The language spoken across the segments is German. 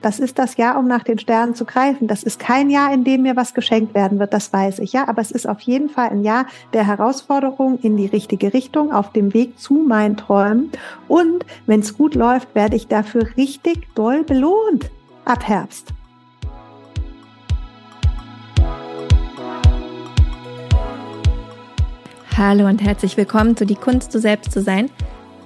Das ist das Jahr, um nach den Sternen zu greifen. Das ist kein Jahr, in dem mir was geschenkt werden wird, das weiß ich, ja. Aber es ist auf jeden Fall ein Jahr der Herausforderung in die richtige Richtung, auf dem Weg zu meinen Träumen. Und wenn es gut läuft, werde ich dafür richtig doll belohnt ab Herbst. Hallo und herzlich willkommen zu Die Kunst, du selbst zu sein.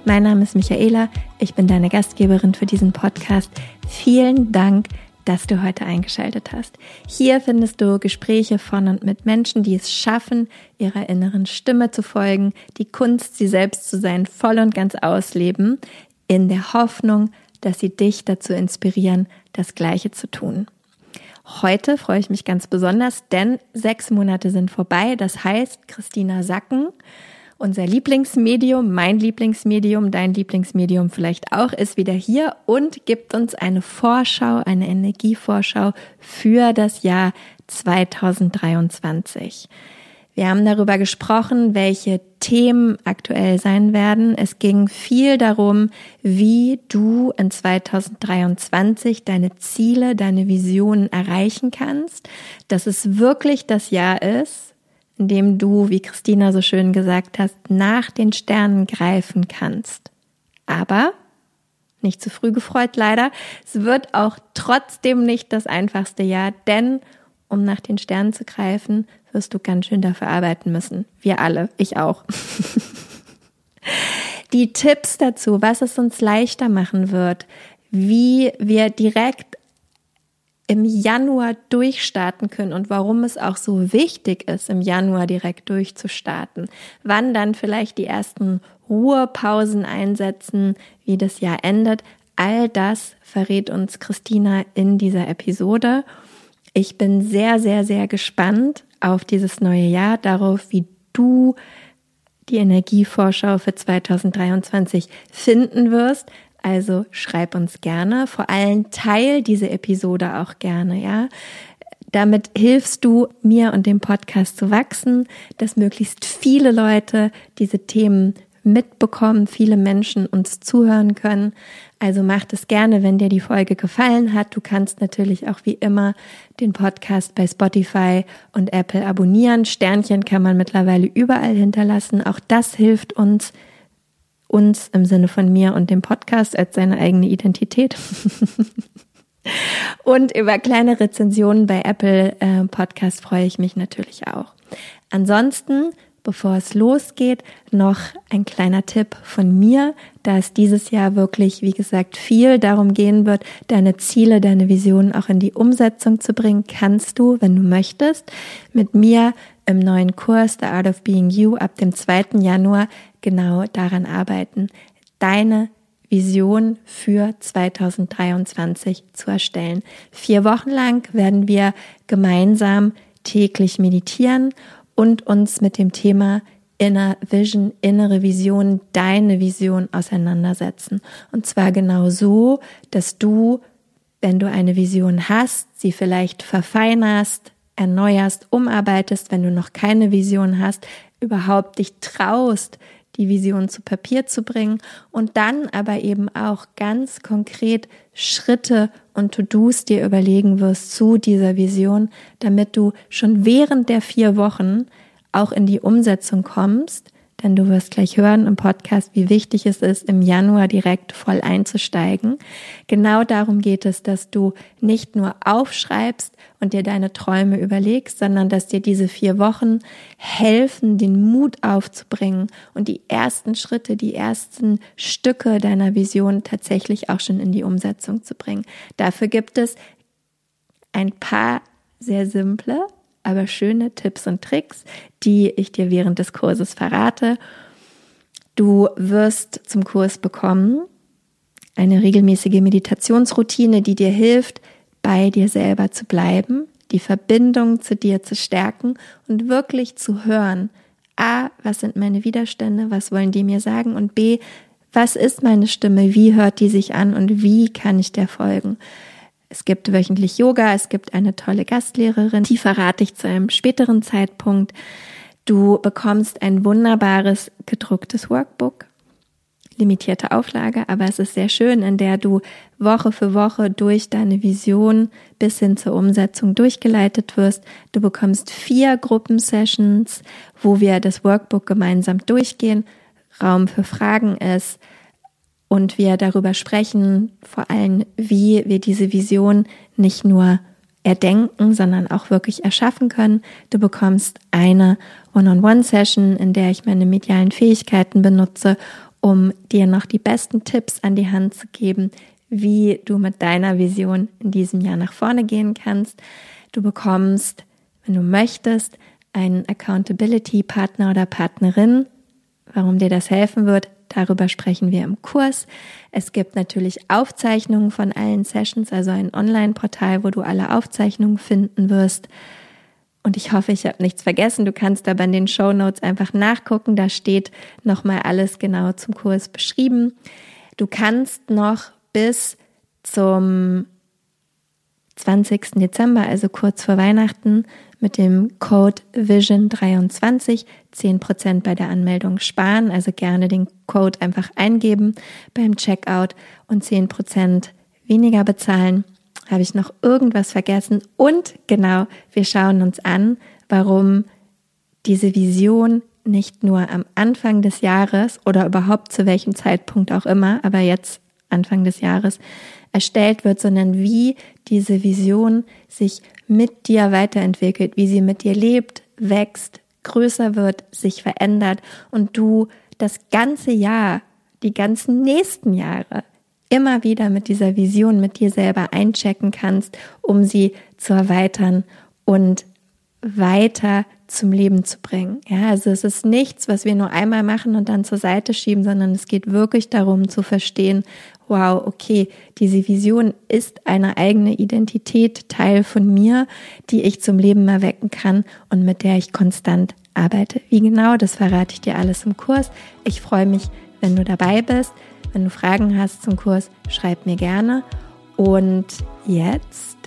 Mein Name ist Michaela, ich bin deine Gastgeberin für diesen Podcast. Vielen Dank, dass du heute eingeschaltet hast. Hier findest du Gespräche von und mit Menschen, die es schaffen, ihrer inneren Stimme zu folgen, die Kunst, sie selbst zu sein, voll und ganz ausleben, in der Hoffnung, dass sie dich dazu inspirieren, das Gleiche zu tun. Heute freue ich mich ganz besonders, denn sechs Monate sind vorbei. Das heißt, Christina Sacken, unser Lieblingsmedium, mein Lieblingsmedium, dein Lieblingsmedium vielleicht auch, ist wieder hier und gibt uns eine Vorschau, eine Energievorschau für das Jahr 2023. Wir haben darüber gesprochen, welche Themen aktuell sein werden. Es ging viel darum, wie du in 2023 deine Ziele, deine Visionen erreichen kannst, dass es wirklich das Jahr ist, in dem du, wie Christina so schön gesagt hast, nach den Sternen greifen kannst. Aber nicht zu früh gefreut leider. Es wird auch trotzdem nicht das einfachste Jahr, denn um nach den Sternen zu greifen, wirst du ganz schön dafür arbeiten müssen. Wir alle, ich auch. Die Tipps dazu, was es uns leichter machen wird, wie wir direkt im Januar durchstarten können und warum es auch so wichtig ist, im Januar direkt durchzustarten. Wann dann vielleicht die ersten Ruhepausen einsetzen, wie das Jahr endet. All das verrät uns Christina in dieser Episode. Ich bin sehr, sehr, sehr gespannt auf dieses neue Jahr, darauf, wie du die Energievorschau für 2023 finden wirst. Also schreib uns gerne, vor allem teil diese Episode auch gerne, ja. Damit hilfst du mir und dem Podcast zu wachsen, dass möglichst viele Leute diese Themen mitbekommen, viele Menschen uns zuhören können. Also mach es gerne, wenn dir die Folge gefallen hat. Du kannst natürlich auch wie immer den Podcast bei Spotify und Apple abonnieren. Sternchen kann man mittlerweile überall hinterlassen. Auch das hilft uns, uns im Sinne von mir und dem Podcast als seine eigene Identität. und über kleine Rezensionen bei Apple äh, Podcast freue ich mich natürlich auch. Ansonsten Bevor es losgeht, noch ein kleiner Tipp von mir, da es dieses Jahr wirklich, wie gesagt, viel darum gehen wird, deine Ziele, deine Visionen auch in die Umsetzung zu bringen, kannst du, wenn du möchtest, mit mir im neuen Kurs The Art of Being You ab dem 2. Januar genau daran arbeiten, deine Vision für 2023 zu erstellen. Vier Wochen lang werden wir gemeinsam täglich meditieren und uns mit dem Thema Inner Vision, innere Vision, deine Vision auseinandersetzen. Und zwar genau so, dass du, wenn du eine Vision hast, sie vielleicht verfeinerst, erneuerst, umarbeitest, wenn du noch keine Vision hast, überhaupt dich traust, die Vision zu Papier zu bringen und dann aber eben auch ganz konkret Schritte und To-Dos dir überlegen wirst zu dieser Vision, damit du schon während der vier Wochen auch in die Umsetzung kommst denn du wirst gleich hören im Podcast, wie wichtig es ist, im Januar direkt voll einzusteigen. Genau darum geht es, dass du nicht nur aufschreibst und dir deine Träume überlegst, sondern dass dir diese vier Wochen helfen, den Mut aufzubringen und die ersten Schritte, die ersten Stücke deiner Vision tatsächlich auch schon in die Umsetzung zu bringen. Dafür gibt es ein paar sehr simple, aber schöne Tipps und Tricks, die ich dir während des Kurses verrate. Du wirst zum Kurs bekommen eine regelmäßige Meditationsroutine, die dir hilft, bei dir selber zu bleiben, die Verbindung zu dir zu stärken und wirklich zu hören, a, was sind meine Widerstände, was wollen die mir sagen und b, was ist meine Stimme, wie hört die sich an und wie kann ich der folgen. Es gibt wöchentlich Yoga, es gibt eine tolle Gastlehrerin, die verrate ich zu einem späteren Zeitpunkt. Du bekommst ein wunderbares gedrucktes Workbook, limitierte Auflage, aber es ist sehr schön, in der du Woche für Woche durch deine Vision bis hin zur Umsetzung durchgeleitet wirst. Du bekommst vier Gruppensessions, wo wir das Workbook gemeinsam durchgehen, Raum für Fragen ist und wir darüber sprechen, vor allem, wie wir diese Vision nicht nur erdenken, sondern auch wirklich erschaffen können. Du bekommst eine One-on-One-Session, in der ich meine medialen Fähigkeiten benutze, um dir noch die besten Tipps an die Hand zu geben, wie du mit deiner Vision in diesem Jahr nach vorne gehen kannst. Du bekommst, wenn du möchtest, einen Accountability-Partner oder Partnerin. Warum dir das helfen wird, darüber sprechen wir im Kurs. Es gibt natürlich Aufzeichnungen von allen Sessions, also ein Online-Portal, wo du alle Aufzeichnungen finden wirst. Und ich hoffe, ich habe nichts vergessen. Du kannst aber in den Show Notes einfach nachgucken. Da steht nochmal alles genau zum Kurs beschrieben. Du kannst noch bis zum 20. Dezember, also kurz vor Weihnachten, mit dem Code Vision23 10% bei der Anmeldung sparen. Also gerne den Code einfach eingeben beim Checkout und 10% weniger bezahlen. Habe ich noch irgendwas vergessen? Und genau, wir schauen uns an, warum diese Vision nicht nur am Anfang des Jahres oder überhaupt zu welchem Zeitpunkt auch immer, aber jetzt Anfang des Jahres erstellt wird, sondern wie diese Vision sich mit dir weiterentwickelt, wie sie mit dir lebt, wächst, größer wird, sich verändert und du das ganze Jahr, die ganzen nächsten Jahre immer wieder mit dieser Vision mit dir selber einchecken kannst, um sie zu erweitern und weiter zum Leben zu bringen. Ja, also es ist nichts, was wir nur einmal machen und dann zur Seite schieben, sondern es geht wirklich darum zu verstehen, wow, okay, diese Vision ist eine eigene Identität, Teil von mir, die ich zum Leben erwecken kann und mit der ich konstant arbeite. Wie genau, das verrate ich dir alles im Kurs. Ich freue mich, wenn du dabei bist. Wenn du Fragen hast zum Kurs, schreib mir gerne. Und jetzt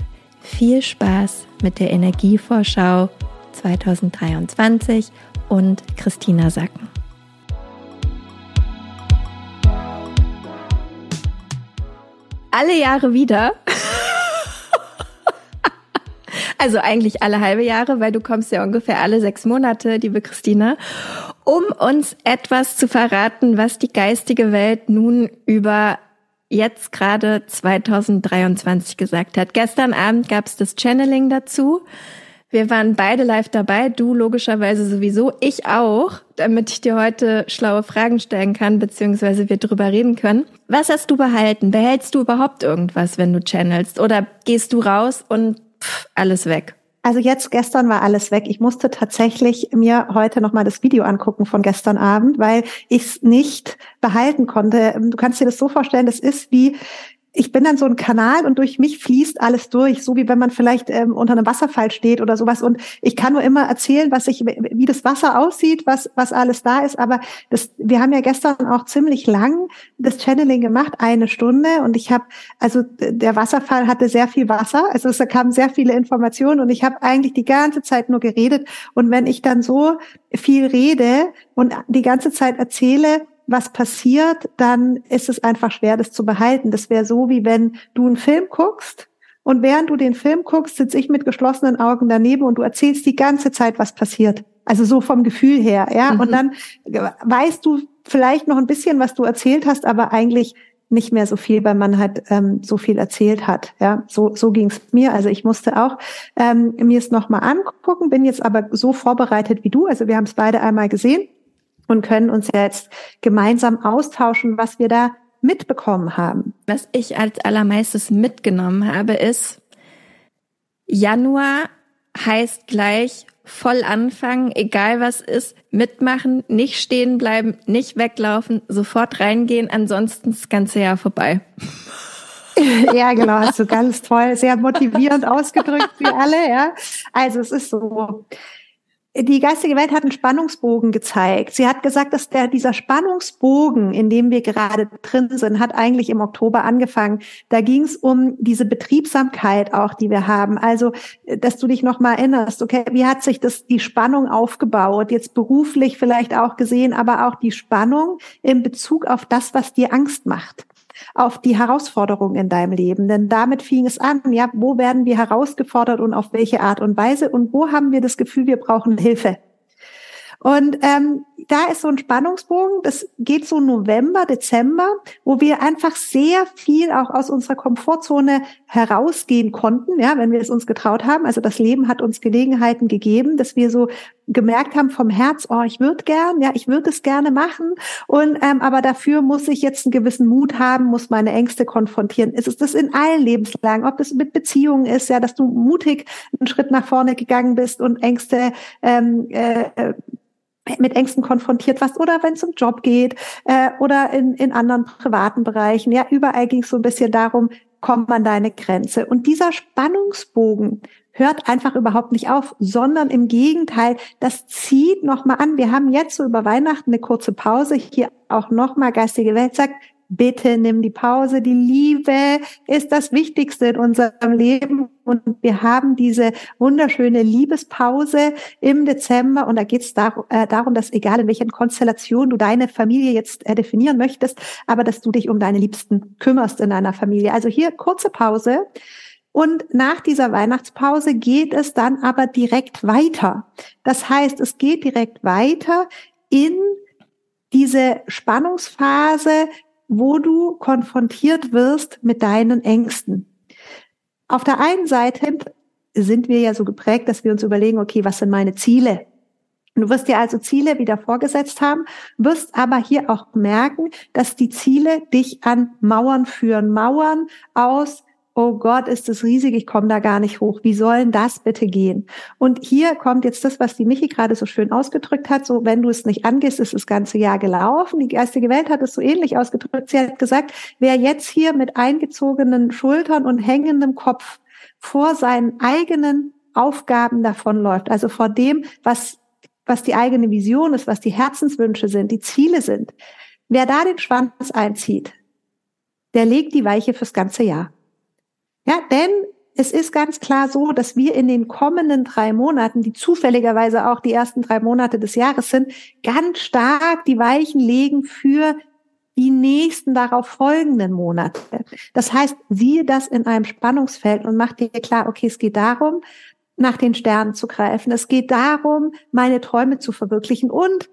viel Spaß mit der Energievorschau 2023 und Christina Sacken. Alle Jahre wieder. Also eigentlich alle halbe Jahre, weil du kommst ja ungefähr alle sechs Monate, liebe Christina um uns etwas zu verraten, was die geistige Welt nun über jetzt gerade 2023 gesagt hat. Gestern Abend gab es das Channeling dazu. Wir waren beide live dabei, du logischerweise sowieso, ich auch, damit ich dir heute schlaue Fragen stellen kann, beziehungsweise wir drüber reden können. Was hast du behalten? Behältst du überhaupt irgendwas, wenn du channelst? Oder gehst du raus und pff, alles weg? Also jetzt gestern war alles weg. Ich musste tatsächlich mir heute noch mal das Video angucken von gestern Abend, weil ich es nicht behalten konnte. Du kannst dir das so vorstellen, das ist wie ich bin dann so ein Kanal und durch mich fließt alles durch, so wie wenn man vielleicht ähm, unter einem Wasserfall steht oder sowas. Und ich kann nur immer erzählen, was ich, wie das Wasser aussieht, was, was alles da ist. Aber das, wir haben ja gestern auch ziemlich lang das Channeling gemacht, eine Stunde. Und ich habe, also der Wasserfall hatte sehr viel Wasser, also es kamen sehr viele Informationen und ich habe eigentlich die ganze Zeit nur geredet. Und wenn ich dann so viel rede und die ganze Zeit erzähle, was passiert, dann ist es einfach schwer, das zu behalten. Das wäre so, wie wenn du einen Film guckst und während du den Film guckst, sitze ich mit geschlossenen Augen daneben und du erzählst die ganze Zeit, was passiert. Also so vom Gefühl her, ja. Mhm. Und dann weißt du vielleicht noch ein bisschen, was du erzählt hast, aber eigentlich nicht mehr so viel, weil man halt ähm, so viel erzählt hat. Ja, so so ging's mir. Also ich musste auch ähm, mir es noch mal angucken, bin jetzt aber so vorbereitet wie du. Also wir haben es beide einmal gesehen und können uns jetzt gemeinsam austauschen, was wir da mitbekommen haben. Was ich als allermeistes mitgenommen habe, ist, Januar heißt gleich voll anfangen, egal was ist, mitmachen, nicht stehen bleiben, nicht weglaufen, sofort reingehen, ansonsten das ganze Jahr vorbei. ja, genau, hast du ganz toll, sehr motivierend ausgedrückt wie alle, ja. Also es ist so, die geistige Welt hat einen Spannungsbogen gezeigt. Sie hat gesagt, dass der, dieser Spannungsbogen, in dem wir gerade drin sind, hat eigentlich im Oktober angefangen. Da ging es um diese Betriebsamkeit auch, die wir haben. Also, dass du dich noch mal erinnerst, okay, wie hat sich das, die Spannung aufgebaut? Jetzt beruflich vielleicht auch gesehen, aber auch die Spannung in Bezug auf das, was dir Angst macht auf die Herausforderungen in deinem Leben. Denn damit fing es an, ja, wo werden wir herausgefordert und auf welche Art und Weise und wo haben wir das Gefühl, wir brauchen Hilfe. Und ähm, da ist so ein Spannungsbogen, das geht so November, Dezember, wo wir einfach sehr viel auch aus unserer Komfortzone herausgehen konnten, ja, wenn wir es uns getraut haben. Also das Leben hat uns Gelegenheiten gegeben, dass wir so gemerkt haben vom Herz, oh, ich würde gern, ja, ich würde es gerne machen. Und ähm, aber dafür muss ich jetzt einen gewissen Mut haben, muss meine Ängste konfrontieren. Es ist das in allen Lebenslagen, ob es mit Beziehungen ist, ja, dass du mutig einen Schritt nach vorne gegangen bist und Ängste ähm, äh, mit Ängsten konfrontiert warst oder wenn es um Job geht äh, oder in, in anderen privaten Bereichen. Ja, überall ging es so ein bisschen darum, kommt man deine Grenze. Und dieser Spannungsbogen hört einfach überhaupt nicht auf, sondern im Gegenteil, das zieht nochmal an. Wir haben jetzt so über Weihnachten eine kurze Pause. Hier auch nochmal geistige Welt sagt, bitte nimm die Pause. Die Liebe ist das Wichtigste in unserem Leben. Und wir haben diese wunderschöne Liebespause im Dezember. Und da geht es dar äh, darum, dass egal in welchen Konstellation du deine Familie jetzt äh, definieren möchtest, aber dass du dich um deine Liebsten kümmerst in deiner Familie. Also hier kurze Pause. Und nach dieser Weihnachtspause geht es dann aber direkt weiter. Das heißt, es geht direkt weiter in diese Spannungsphase wo du konfrontiert wirst mit deinen Ängsten. Auf der einen Seite sind wir ja so geprägt, dass wir uns überlegen, okay, was sind meine Ziele? Du wirst dir also Ziele wieder vorgesetzt haben, wirst aber hier auch merken, dass die Ziele dich an Mauern führen. Mauern aus oh Gott, ist das riesig, ich komme da gar nicht hoch. Wie sollen das bitte gehen? Und hier kommt jetzt das, was die Michi gerade so schön ausgedrückt hat, so wenn du es nicht angehst, ist das ganze Jahr gelaufen. Die geistige Welt hat es so ähnlich ausgedrückt. Sie hat gesagt, wer jetzt hier mit eingezogenen Schultern und hängendem Kopf vor seinen eigenen Aufgaben davonläuft, also vor dem, was, was die eigene Vision ist, was die Herzenswünsche sind, die Ziele sind, wer da den Schwanz einzieht, der legt die Weiche fürs ganze Jahr. Ja, denn es ist ganz klar so, dass wir in den kommenden drei Monaten, die zufälligerweise auch die ersten drei Monate des Jahres sind, ganz stark die Weichen legen für die nächsten darauf folgenden Monate. Das heißt, siehe das in einem Spannungsfeld und mach dir klar, okay, es geht darum, nach den Sternen zu greifen. Es geht darum, meine Träume zu verwirklichen. Und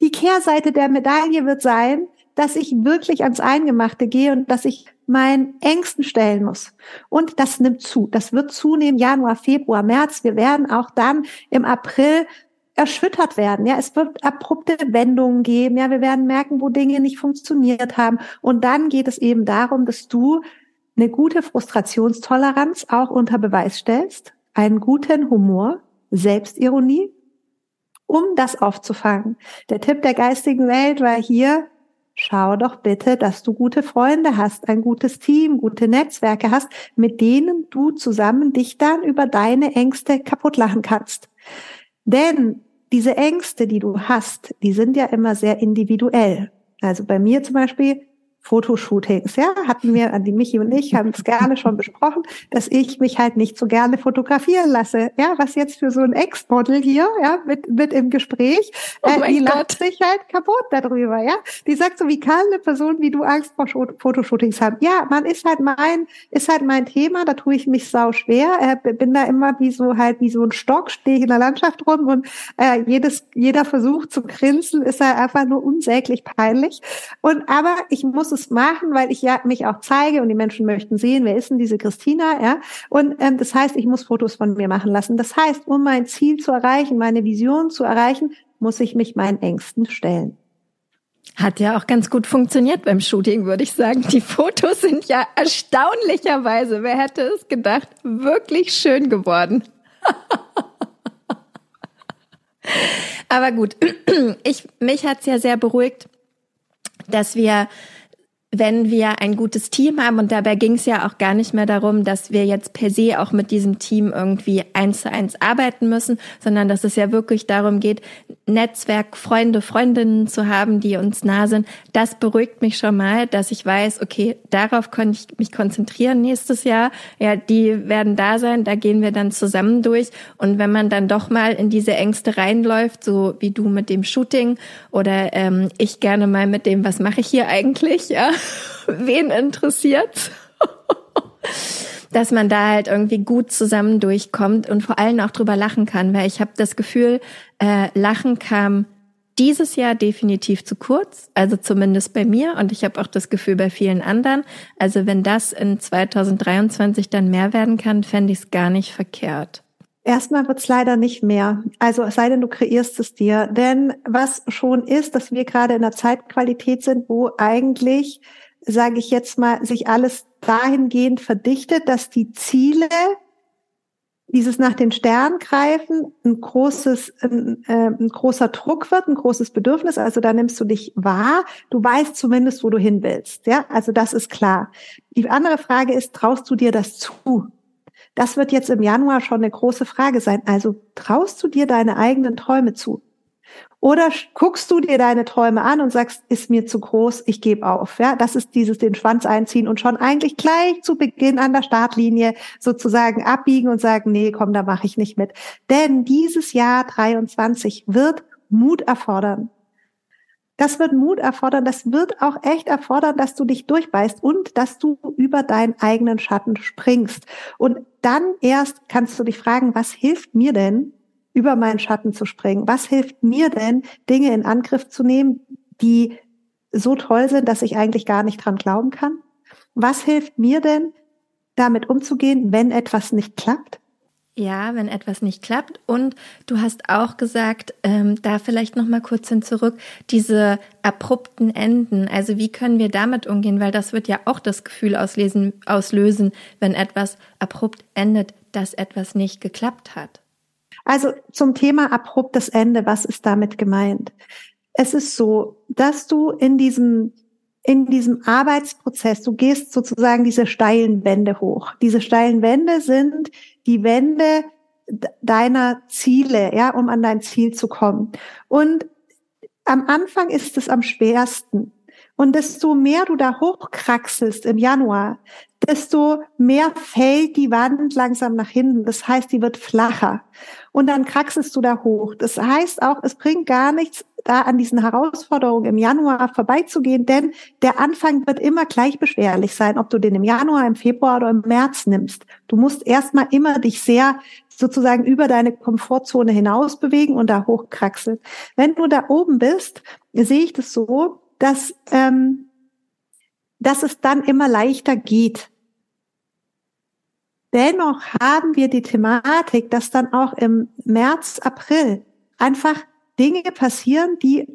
die Kehrseite der Medaille wird sein, dass ich wirklich ans Eingemachte gehe und dass ich meinen Ängsten stellen muss. Und das nimmt zu. Das wird zunehmen Januar, Februar, März. Wir werden auch dann im April erschüttert werden. Ja, es wird abrupte Wendungen geben. Ja, wir werden merken, wo Dinge nicht funktioniert haben. Und dann geht es eben darum, dass du eine gute Frustrationstoleranz auch unter Beweis stellst, einen guten Humor, Selbstironie, um das aufzufangen. Der Tipp der geistigen Welt war hier, schau doch bitte, dass du gute Freunde hast, ein gutes Team, gute Netzwerke hast, mit denen du zusammen dich dann über deine Ängste kaputt lachen kannst. Denn diese Ängste, die du hast, die sind ja immer sehr individuell. Also bei mir zum Beispiel Fotoshootings, ja, hatten wir, an die Michi und ich haben es gerne schon besprochen, dass ich mich halt nicht so gerne fotografieren lasse, ja, was jetzt für so ein Ex-Model hier, ja, mit, mit im Gespräch, oh äh, die Gott. lacht sich halt kaputt darüber, ja, die sagt so, wie kann eine Person wie du Angst vor Fotoshootings haben? Ja, man ist halt mein, ist halt mein Thema, da tue ich mich sau schwer, äh, bin da immer wie so halt, wie so ein Stock, stehe ich in der Landschaft rum und äh, jedes, jeder Versuch zu grinsen ist halt einfach nur unsäglich peinlich und aber ich muss es machen, weil ich ja mich auch zeige und die Menschen möchten sehen, wer ist denn diese Christina, ja. Und ähm, das heißt, ich muss Fotos von mir machen lassen. Das heißt, um mein Ziel zu erreichen, meine Vision zu erreichen, muss ich mich meinen Ängsten stellen. Hat ja auch ganz gut funktioniert beim Shooting, würde ich sagen. Die Fotos sind ja erstaunlicherweise, wer hätte es gedacht, wirklich schön geworden. Aber gut, ich, mich hat's ja sehr beruhigt, dass wir wenn wir ein gutes Team haben, und dabei ging es ja auch gar nicht mehr darum, dass wir jetzt per se auch mit diesem Team irgendwie eins zu eins arbeiten müssen, sondern dass es ja wirklich darum geht, Netzwerk, Freunde, Freundinnen zu haben, die uns nah sind. Das beruhigt mich schon mal, dass ich weiß, okay, darauf kann ich mich konzentrieren nächstes Jahr. Ja, die werden da sein, da gehen wir dann zusammen durch. Und wenn man dann doch mal in diese Ängste reinläuft, so wie du mit dem Shooting oder ähm, ich gerne mal mit dem, was mache ich hier eigentlich, ja, wen interessiert? dass man da halt irgendwie gut zusammen durchkommt und vor allem auch drüber lachen kann, weil ich habe das Gefühl, äh, Lachen kam dieses Jahr definitiv zu kurz, also zumindest bei mir und ich habe auch das Gefühl bei vielen anderen. Also wenn das in 2023 dann mehr werden kann, fände ich es gar nicht verkehrt. Erstmal wird's leider nicht mehr. Also es sei denn, du kreierst es dir. Denn was schon ist, dass wir gerade in einer Zeitqualität sind, wo eigentlich sage ich jetzt mal, sich alles dahingehend verdichtet, dass die Ziele, dieses nach den Sternen greifen, ein großes, ein, äh, ein großer Druck wird, ein großes Bedürfnis. Also da nimmst du dich wahr. Du weißt zumindest, wo du hin willst. Ja, also das ist klar. Die andere Frage ist, traust du dir das zu? Das wird jetzt im Januar schon eine große Frage sein. Also traust du dir deine eigenen Träume zu? Oder guckst du dir deine Träume an und sagst, ist mir zu groß, ich gebe auf. Ja, das ist dieses den Schwanz einziehen und schon eigentlich gleich zu Beginn an der Startlinie sozusagen abbiegen und sagen, nee, komm, da mache ich nicht mit. Denn dieses Jahr 23 wird Mut erfordern. Das wird Mut erfordern, das wird auch echt erfordern, dass du dich durchbeißt und dass du über deinen eigenen Schatten springst. Und dann erst kannst du dich fragen, was hilft mir denn, über meinen Schatten zu springen? Was hilft mir denn, Dinge in Angriff zu nehmen, die so toll sind, dass ich eigentlich gar nicht dran glauben kann? Was hilft mir denn, damit umzugehen, wenn etwas nicht klappt? Ja, wenn etwas nicht klappt. Und du hast auch gesagt, ähm, da vielleicht noch mal kurz hin zurück, diese abrupten Enden. Also wie können wir damit umgehen? Weil das wird ja auch das Gefühl auslesen, auslösen, wenn etwas abrupt endet, dass etwas nicht geklappt hat. Also zum Thema abruptes Ende, was ist damit gemeint? Es ist so, dass du in diesem in diesem Arbeitsprozess, du gehst sozusagen diese steilen Wände hoch. Diese steilen Wände sind die Wände deiner Ziele, ja, um an dein Ziel zu kommen. Und am Anfang ist es am schwersten. Und desto mehr du da hochkraxelst im Januar, desto mehr fällt die Wand langsam nach hinten. Das heißt, die wird flacher. Und dann kraxelst du da hoch. Das heißt auch, es bringt gar nichts, da an diesen Herausforderungen im Januar vorbeizugehen, denn der Anfang wird immer gleich beschwerlich sein, ob du den im Januar, im Februar oder im März nimmst. Du musst erstmal immer dich sehr sozusagen über deine Komfortzone hinaus bewegen und da hochkraxeln. Wenn du da oben bist, sehe ich das so, dass, ähm, dass es dann immer leichter geht. Dennoch haben wir die Thematik, dass dann auch im März, April einfach Dinge passieren, die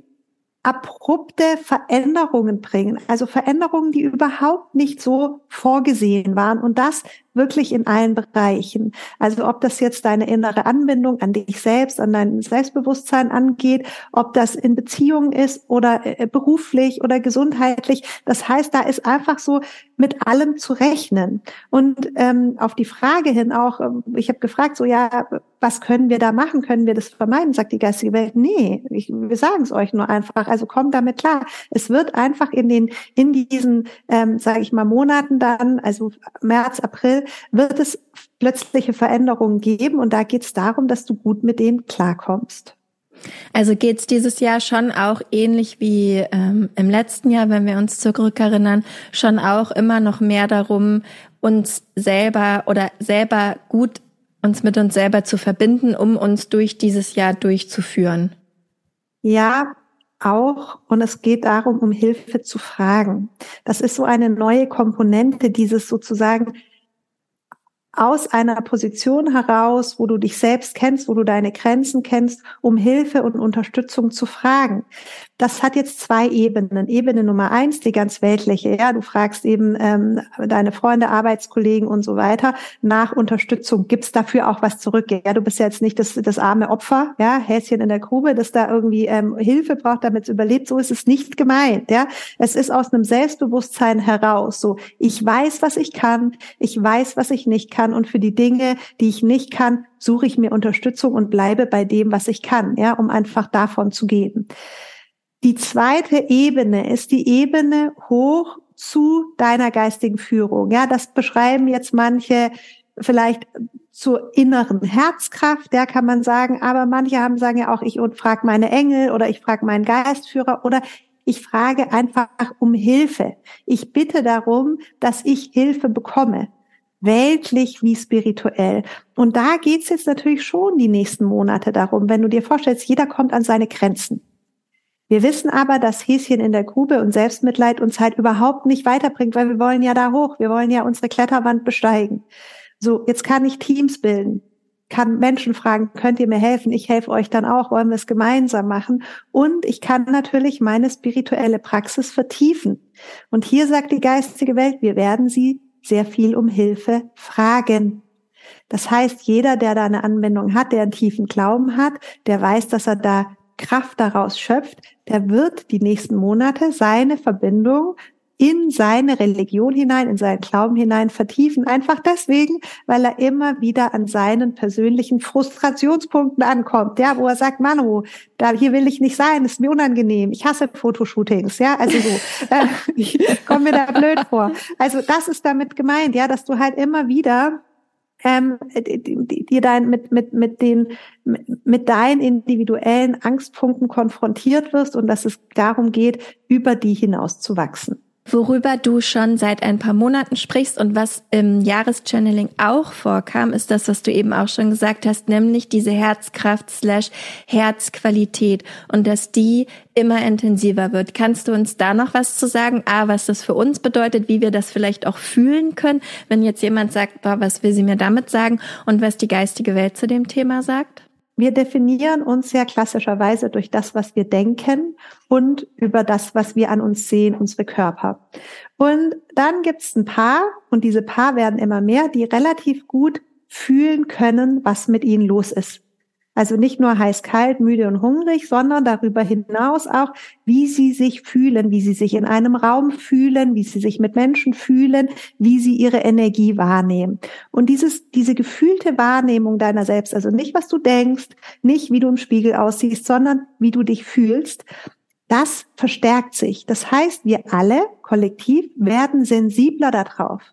abrupte Veränderungen bringen. Also Veränderungen, die überhaupt nicht so vorgesehen waren. Und das wirklich in allen Bereichen. Also ob das jetzt deine innere Anbindung an dich selbst, an dein Selbstbewusstsein angeht, ob das in Beziehungen ist oder äh, beruflich oder gesundheitlich. Das heißt, da ist einfach so mit allem zu rechnen. Und ähm, auf die Frage hin auch, ähm, ich habe gefragt, so ja, was können wir da machen? Können wir das vermeiden? Sagt die geistige Welt, nee, ich, wir sagen es euch nur einfach. Also kommt damit klar. Es wird einfach in den in diesen, ähm, sage ich mal, Monaten dann, also März, April, wird es plötzliche Veränderungen geben und da geht es darum, dass du gut mit denen klarkommst. Also geht es dieses Jahr schon auch ähnlich wie ähm, im letzten Jahr, wenn wir uns zurückerinnern, schon auch immer noch mehr darum, uns selber oder selber gut uns mit uns selber zu verbinden, um uns durch dieses Jahr durchzuführen. Ja, auch. Und es geht darum, um Hilfe zu fragen. Das ist so eine neue Komponente, dieses sozusagen aus einer Position heraus, wo du dich selbst kennst, wo du deine Grenzen kennst, um Hilfe und Unterstützung zu fragen. Das hat jetzt zwei Ebenen. Ebene Nummer eins, die ganz weltliche. Ja, du fragst eben ähm, deine Freunde, Arbeitskollegen und so weiter nach Unterstützung. Gibt's dafür auch was zurück? Ja, du bist ja jetzt nicht das, das arme Opfer, ja, Häschen in der Grube, das da irgendwie ähm, Hilfe braucht, damit es überlebt. So ist es nicht gemeint. Ja, es ist aus einem Selbstbewusstsein heraus. So, ich weiß, was ich kann, ich weiß, was ich nicht kann, und für die Dinge, die ich nicht kann, suche ich mir Unterstützung und bleibe bei dem, was ich kann, ja, um einfach davon zu gehen. Die zweite Ebene ist die Ebene hoch zu deiner geistigen Führung. Ja, das beschreiben jetzt manche vielleicht zur inneren Herzkraft, der kann man sagen, aber manche haben sagen ja auch, ich frage meine Engel oder ich frage meinen Geistführer oder ich frage einfach um Hilfe. Ich bitte darum, dass ich Hilfe bekomme weltlich wie spirituell. Und da geht's jetzt natürlich schon die nächsten Monate darum, wenn du dir vorstellst, jeder kommt an seine Grenzen. Wir wissen aber, dass Häschen in der Grube und Selbstmitleid uns halt überhaupt nicht weiterbringt, weil wir wollen ja da hoch, wir wollen ja unsere Kletterwand besteigen. So, jetzt kann ich Teams bilden, kann Menschen fragen, könnt ihr mir helfen? Ich helfe euch dann auch, wollen wir es gemeinsam machen? Und ich kann natürlich meine spirituelle Praxis vertiefen. Und hier sagt die geistige Welt, wir werden sie sehr viel um Hilfe fragen. Das heißt, jeder, der da eine Anwendung hat, der einen tiefen Glauben hat, der weiß, dass er da Kraft daraus schöpft, der wird die nächsten Monate seine Verbindung in seine Religion hinein, in seinen Glauben hinein vertiefen. Einfach deswegen, weil er immer wieder an seinen persönlichen Frustrationspunkten ankommt, ja, wo er sagt, Manu, da hier will ich nicht sein, ist mir unangenehm, ich hasse Fotoshootings, ja, also so, äh, ich komme mir da blöd vor. Also das ist damit gemeint, ja, dass du halt immer wieder ähm, dir dein mit mit mit den mit deinen individuellen Angstpunkten konfrontiert wirst und dass es darum geht, über die hinaus zu wachsen. Worüber du schon seit ein paar Monaten sprichst und was im Jahreschanneling auch vorkam, ist das, was du eben auch schon gesagt hast, nämlich diese Herzkraft slash Herzqualität und dass die immer intensiver wird. Kannst du uns da noch was zu sagen? A, was das für uns bedeutet, wie wir das vielleicht auch fühlen können, wenn jetzt jemand sagt, boah, was will sie mir damit sagen und was die geistige Welt zu dem Thema sagt? Wir definieren uns sehr klassischerweise durch das, was wir denken und über das, was wir an uns sehen, unsere Körper. Und dann gibt es ein paar, und diese Paar werden immer mehr, die relativ gut fühlen können, was mit ihnen los ist. Also nicht nur heiß, kalt, müde und hungrig, sondern darüber hinaus auch, wie sie sich fühlen, wie sie sich in einem Raum fühlen, wie sie sich mit Menschen fühlen, wie sie ihre Energie wahrnehmen. Und dieses, diese gefühlte Wahrnehmung deiner selbst, also nicht was du denkst, nicht wie du im Spiegel aussiehst, sondern wie du dich fühlst, das verstärkt sich. Das heißt, wir alle kollektiv werden sensibler darauf.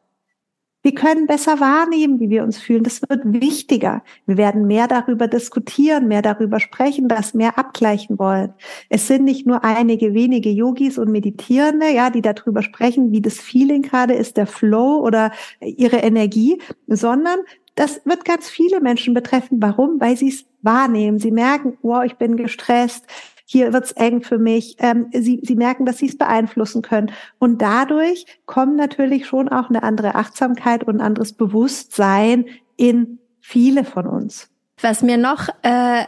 Wir können besser wahrnehmen, wie wir uns fühlen. Das wird wichtiger. Wir werden mehr darüber diskutieren, mehr darüber sprechen, das mehr abgleichen wollen. Es sind nicht nur einige wenige Yogis und Meditierende, ja, die darüber sprechen, wie das Feeling gerade ist, der Flow oder ihre Energie, sondern das wird ganz viele Menschen betreffen. Warum? Weil sie es wahrnehmen. Sie merken, wow, ich bin gestresst, hier wird's eng für mich. Ähm, sie, sie merken, dass sie es beeinflussen können. Und dadurch kommt natürlich schon auch eine andere Achtsamkeit und ein anderes Bewusstsein in viele von uns. Was mir noch äh,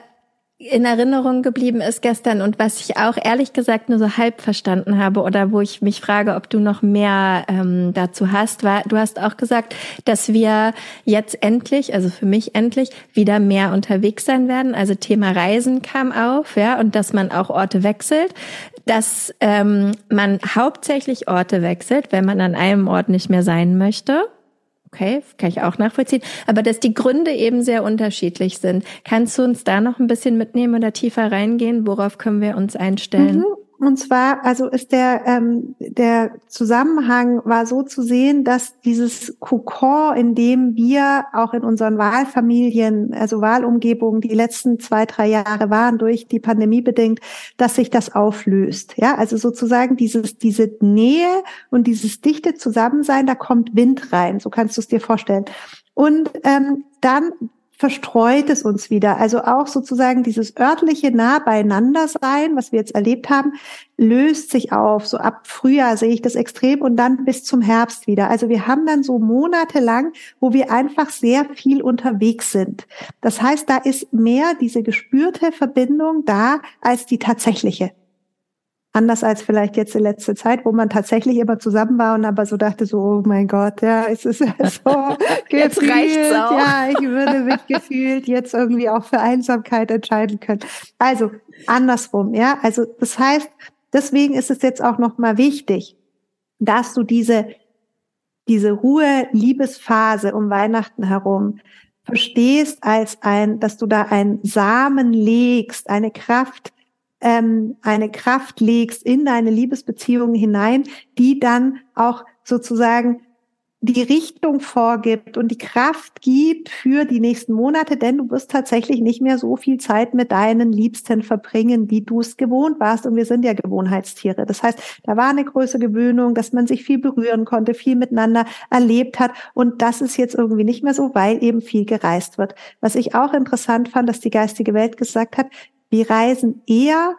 in Erinnerung geblieben ist gestern und was ich auch ehrlich gesagt nur so halb verstanden habe oder wo ich mich frage, ob du noch mehr ähm, dazu hast, war, du hast auch gesagt, dass wir jetzt endlich, also für mich endlich, wieder mehr unterwegs sein werden. Also Thema Reisen kam auf, ja, und dass man auch Orte wechselt, dass ähm, man hauptsächlich Orte wechselt, wenn man an einem Ort nicht mehr sein möchte Okay, kann ich auch nachvollziehen. Aber dass die Gründe eben sehr unterschiedlich sind. Kannst du uns da noch ein bisschen mitnehmen oder tiefer reingehen? Worauf können wir uns einstellen? Mhm. Und zwar, also ist der, ähm, der Zusammenhang war so zu sehen, dass dieses Kokon, in dem wir auch in unseren Wahlfamilien, also Wahlumgebungen die letzten zwei, drei Jahre waren, durch die Pandemie bedingt, dass sich das auflöst. Ja, also sozusagen dieses, diese Nähe und dieses dichte Zusammensein, da kommt Wind rein. So kannst du es dir vorstellen. Und ähm, dann verstreut es uns wieder. Also auch sozusagen dieses örtliche nah beieinander sein, was wir jetzt erlebt haben, löst sich auf. So ab Frühjahr sehe ich das extrem und dann bis zum Herbst wieder. Also wir haben dann so monatelang, wo wir einfach sehr viel unterwegs sind. Das heißt, da ist mehr diese gespürte Verbindung da als die tatsächliche. Anders als vielleicht jetzt die letzte Zeit, wo man tatsächlich immer zusammen war und aber so dachte so, oh mein Gott, ja, es ist so jetzt gefühlt, reicht's auch. ja, ich würde mich gefühlt jetzt irgendwie auch für Einsamkeit entscheiden können. Also andersrum, ja, also das heißt, deswegen ist es jetzt auch noch mal wichtig, dass du diese diese Ruhe Liebesphase um Weihnachten herum verstehst als ein, dass du da einen Samen legst, eine Kraft ähm, eine Kraft legst in deine Liebesbeziehungen hinein, die dann auch sozusagen die Richtung vorgibt und die Kraft gibt für die nächsten Monate, denn du wirst tatsächlich nicht mehr so viel Zeit mit deinen Liebsten verbringen, wie du es gewohnt warst. Und wir sind ja Gewohnheitstiere. Das heißt, da war eine größere Gewöhnung, dass man sich viel berühren konnte, viel miteinander erlebt hat. Und das ist jetzt irgendwie nicht mehr so, weil eben viel gereist wird. Was ich auch interessant fand, dass die geistige Welt gesagt hat, wir reisen eher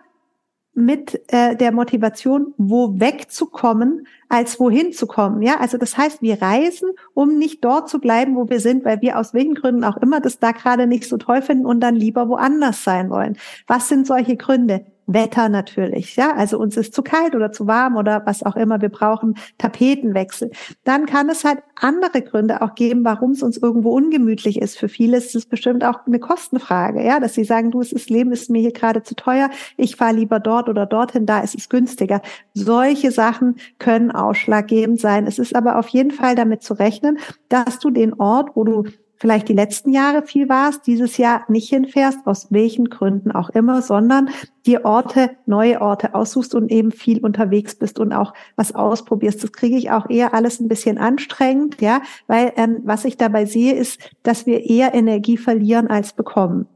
mit äh, der Motivation, wo wegzukommen, als wohin zu kommen. Ja, also das heißt, wir reisen, um nicht dort zu bleiben, wo wir sind, weil wir aus welchen Gründen auch immer das da gerade nicht so toll finden und dann lieber woanders sein wollen. Was sind solche Gründe? Wetter natürlich, ja, also uns ist zu kalt oder zu warm oder was auch immer, wir brauchen Tapetenwechsel. Dann kann es halt andere Gründe auch geben, warum es uns irgendwo ungemütlich ist. Für viele ist es bestimmt auch eine Kostenfrage, ja, dass sie sagen, du, es ist Leben ist mir hier gerade zu teuer, ich fahre lieber dort oder dorthin, da ist es günstiger. Solche Sachen können ausschlaggebend sein. Es ist aber auf jeden Fall damit zu rechnen, dass du den Ort, wo du vielleicht die letzten Jahre viel warst, dieses Jahr nicht hinfährst, aus welchen Gründen auch immer, sondern dir Orte, neue Orte aussuchst und eben viel unterwegs bist und auch was ausprobierst. Das kriege ich auch eher alles ein bisschen anstrengend, ja, weil ähm, was ich dabei sehe, ist, dass wir eher Energie verlieren als bekommen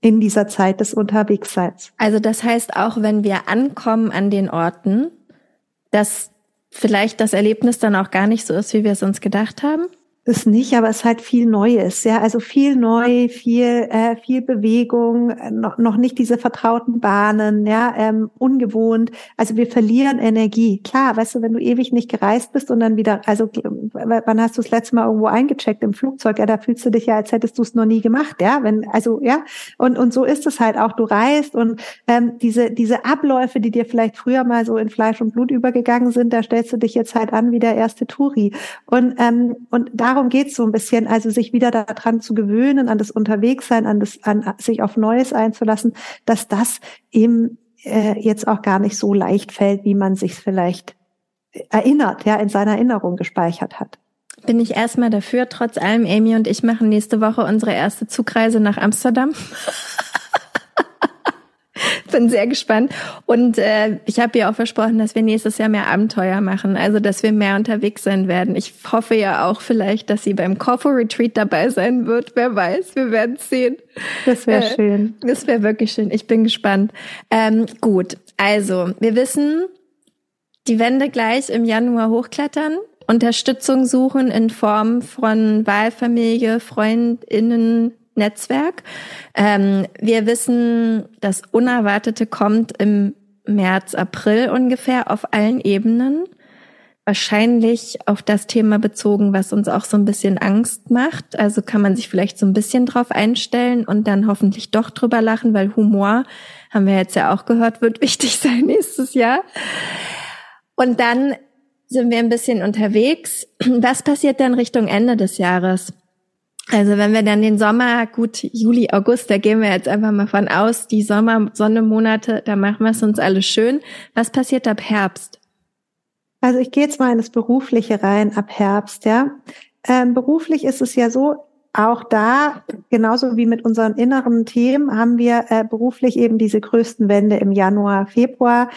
in dieser Zeit des Unterwegsseins. Also das heißt auch, wenn wir ankommen an den Orten, dass vielleicht das Erlebnis dann auch gar nicht so ist, wie wir es uns gedacht haben? Ist nicht, aber es ist halt viel Neues, ja, also viel neu, viel äh, viel Bewegung, äh, noch, noch nicht diese vertrauten Bahnen, ja, ähm, ungewohnt. Also wir verlieren Energie. Klar, weißt du, wenn du ewig nicht gereist bist und dann wieder, also wann hast du das letzte Mal irgendwo eingecheckt im Flugzeug? Ja, da fühlst du dich ja, als hättest du es noch nie gemacht, ja, wenn also ja und und so ist es halt auch. Du reist und ähm, diese diese Abläufe, die dir vielleicht früher mal so in Fleisch und Blut übergegangen sind, da stellst du dich jetzt halt an wie der erste Touri und ähm, und da darum geht es so ein bisschen, also sich wieder daran zu gewöhnen, an das Unterwegssein, an das, an sich auf Neues einzulassen, dass das eben äh, jetzt auch gar nicht so leicht fällt, wie man sich vielleicht erinnert, ja, in seiner Erinnerung gespeichert hat. Bin ich erstmal dafür, trotz allem, Amy und ich machen nächste Woche unsere erste Zugreise nach Amsterdam. bin sehr gespannt. Und äh, ich habe ihr auch versprochen, dass wir nächstes Jahr mehr Abenteuer machen, also dass wir mehr unterwegs sein werden. Ich hoffe ja auch vielleicht, dass sie beim Kofo Retreat dabei sein wird. Wer weiß, wir werden sehen. Das wäre äh, schön. Das wäre wirklich schön. Ich bin gespannt. Ähm, gut, also wir wissen, die Wände gleich im Januar hochklettern. Unterstützung suchen in Form von Wahlfamilie, Freundinnen, Netzwerk. Ähm, wir wissen, das Unerwartete kommt im März, April ungefähr auf allen Ebenen. Wahrscheinlich auf das Thema bezogen, was uns auch so ein bisschen Angst macht. Also kann man sich vielleicht so ein bisschen drauf einstellen und dann hoffentlich doch drüber lachen, weil Humor, haben wir jetzt ja auch gehört, wird wichtig sein nächstes Jahr. Und dann sind wir ein bisschen unterwegs. Was passiert dann Richtung Ende des Jahres? Also wenn wir dann den Sommer, gut, Juli, August, da gehen wir jetzt einfach mal von aus, die Sommer, Sonnemonate, da machen wir es uns alles schön. Was passiert ab Herbst? Also ich gehe jetzt mal in das Berufliche rein ab Herbst, ja. Ähm, beruflich ist es ja so, auch da, genauso wie mit unseren inneren Themen, haben wir äh, beruflich eben diese größten Wände im Januar, Februar.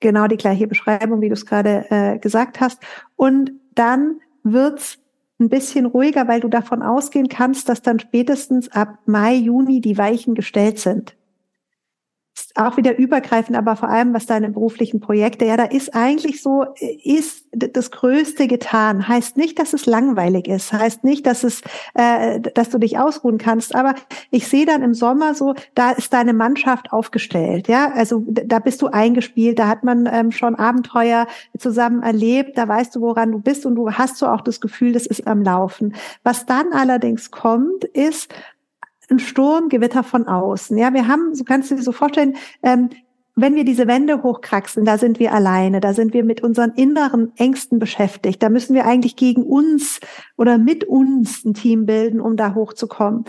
Genau die gleiche Beschreibung, wie du es gerade äh, gesagt hast. Und dann wird's ein bisschen ruhiger, weil du davon ausgehen kannst, dass dann spätestens ab Mai, Juni die Weichen gestellt sind. Auch wieder übergreifend, aber vor allem was deine beruflichen Projekte, ja, da ist eigentlich so, ist das Größte getan. Heißt nicht, dass es langweilig ist, heißt nicht, dass es, äh, dass du dich ausruhen kannst, aber ich sehe dann im Sommer so, da ist deine Mannschaft aufgestellt, ja, also da bist du eingespielt, da hat man ähm, schon Abenteuer zusammen erlebt, da weißt du, woran du bist und du hast so auch das Gefühl, das ist am Laufen. Was dann allerdings kommt, ist, ein Sturmgewitter von außen. Ja, wir haben, so kannst du dir so vorstellen, ähm, wenn wir diese Wände hochkraxeln, da sind wir alleine, da sind wir mit unseren inneren Ängsten beschäftigt. Da müssen wir eigentlich gegen uns oder mit uns ein Team bilden, um da hochzukommen.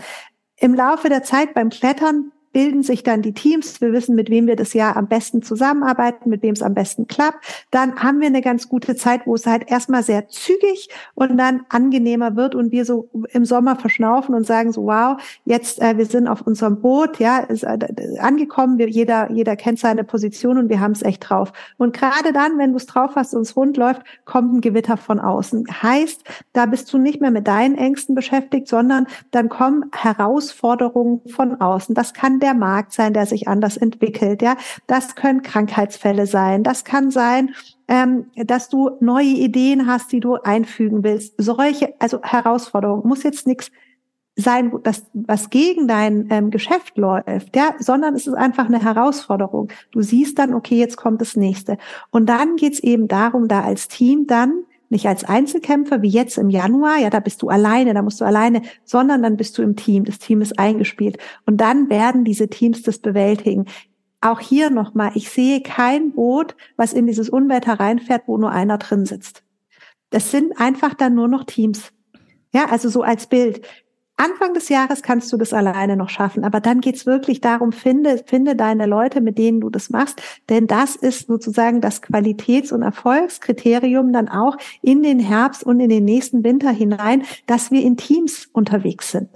Im Laufe der Zeit beim Klettern bilden sich dann die Teams. Wir wissen, mit wem wir das Jahr am besten zusammenarbeiten, mit wem es am besten klappt. Dann haben wir eine ganz gute Zeit, wo es halt erstmal sehr zügig und dann angenehmer wird und wir so im Sommer verschnaufen und sagen so, wow, jetzt äh, wir sind auf unserem Boot, ja, ist äh, angekommen, wir, jeder, jeder kennt seine Position und wir haben es echt drauf. Und gerade dann, wenn du es drauf hast und es rund läuft, kommt ein Gewitter von außen. Heißt, da bist du nicht mehr mit deinen Ängsten beschäftigt, sondern dann kommen Herausforderungen von außen. Das kann der Markt sein, der sich anders entwickelt. Ja, das können Krankheitsfälle sein. Das kann sein, ähm, dass du neue Ideen hast, die du einfügen willst. Solche, also Herausforderungen muss jetzt nichts sein, das, was gegen dein ähm, Geschäft läuft, ja, sondern es ist einfach eine Herausforderung. Du siehst dann, okay, jetzt kommt das nächste. Und dann geht's eben darum, da als Team dann nicht als Einzelkämpfer wie jetzt im Januar, ja, da bist du alleine, da musst du alleine, sondern dann bist du im Team. Das Team ist eingespielt. Und dann werden diese Teams das bewältigen. Auch hier nochmal, ich sehe kein Boot, was in dieses Unwetter reinfährt, wo nur einer drin sitzt. Das sind einfach dann nur noch Teams. Ja, also so als Bild. Anfang des Jahres kannst du das alleine noch schaffen, aber dann geht's wirklich darum, finde, finde deine Leute, mit denen du das machst, denn das ist sozusagen das Qualitäts- und Erfolgskriterium dann auch in den Herbst und in den nächsten Winter hinein, dass wir in Teams unterwegs sind.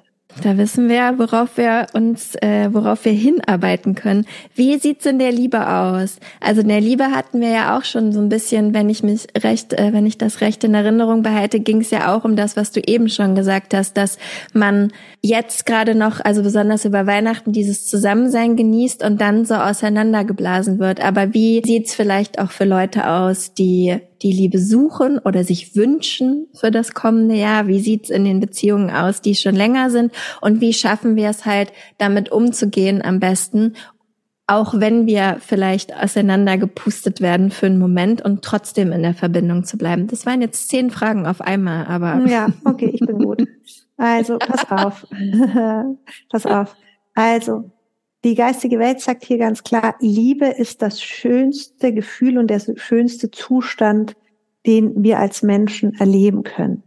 Da wissen wir, worauf wir uns, äh, worauf wir hinarbeiten können. Wie sieht's in der Liebe aus? Also in der Liebe hatten wir ja auch schon so ein bisschen, wenn ich mich recht, äh, wenn ich das recht in Erinnerung behalte, ging es ja auch um das, was du eben schon gesagt hast, dass man jetzt gerade noch, also besonders über Weihnachten, dieses Zusammensein genießt und dann so auseinandergeblasen wird. Aber wie sieht's vielleicht auch für Leute aus, die die Liebe suchen oder sich wünschen für das kommende Jahr? Wie sieht's in den Beziehungen aus, die schon länger sind? Und wie schaffen wir es halt, damit umzugehen am besten? Auch wenn wir vielleicht auseinandergepustet werden für einen Moment und trotzdem in der Verbindung zu bleiben. Das waren jetzt zehn Fragen auf einmal, aber. Ja, okay, ich bin gut. Also, pass auf. pass auf. Also, die geistige Welt sagt hier ganz klar, Liebe ist das schönste Gefühl und der schönste Zustand, den wir als Menschen erleben können.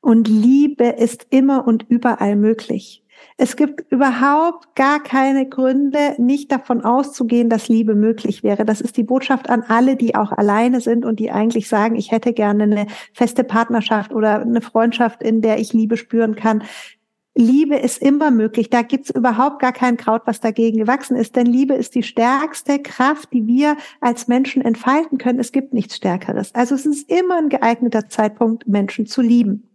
Und Liebe ist immer und überall möglich. Es gibt überhaupt gar keine Gründe, nicht davon auszugehen, dass Liebe möglich wäre. Das ist die Botschaft an alle, die auch alleine sind und die eigentlich sagen, ich hätte gerne eine feste Partnerschaft oder eine Freundschaft, in der ich Liebe spüren kann. Liebe ist immer möglich. Da gibt's überhaupt gar kein Kraut, was dagegen gewachsen ist. Denn Liebe ist die stärkste Kraft, die wir als Menschen entfalten können. Es gibt nichts Stärkeres. Also es ist immer ein geeigneter Zeitpunkt, Menschen zu lieben.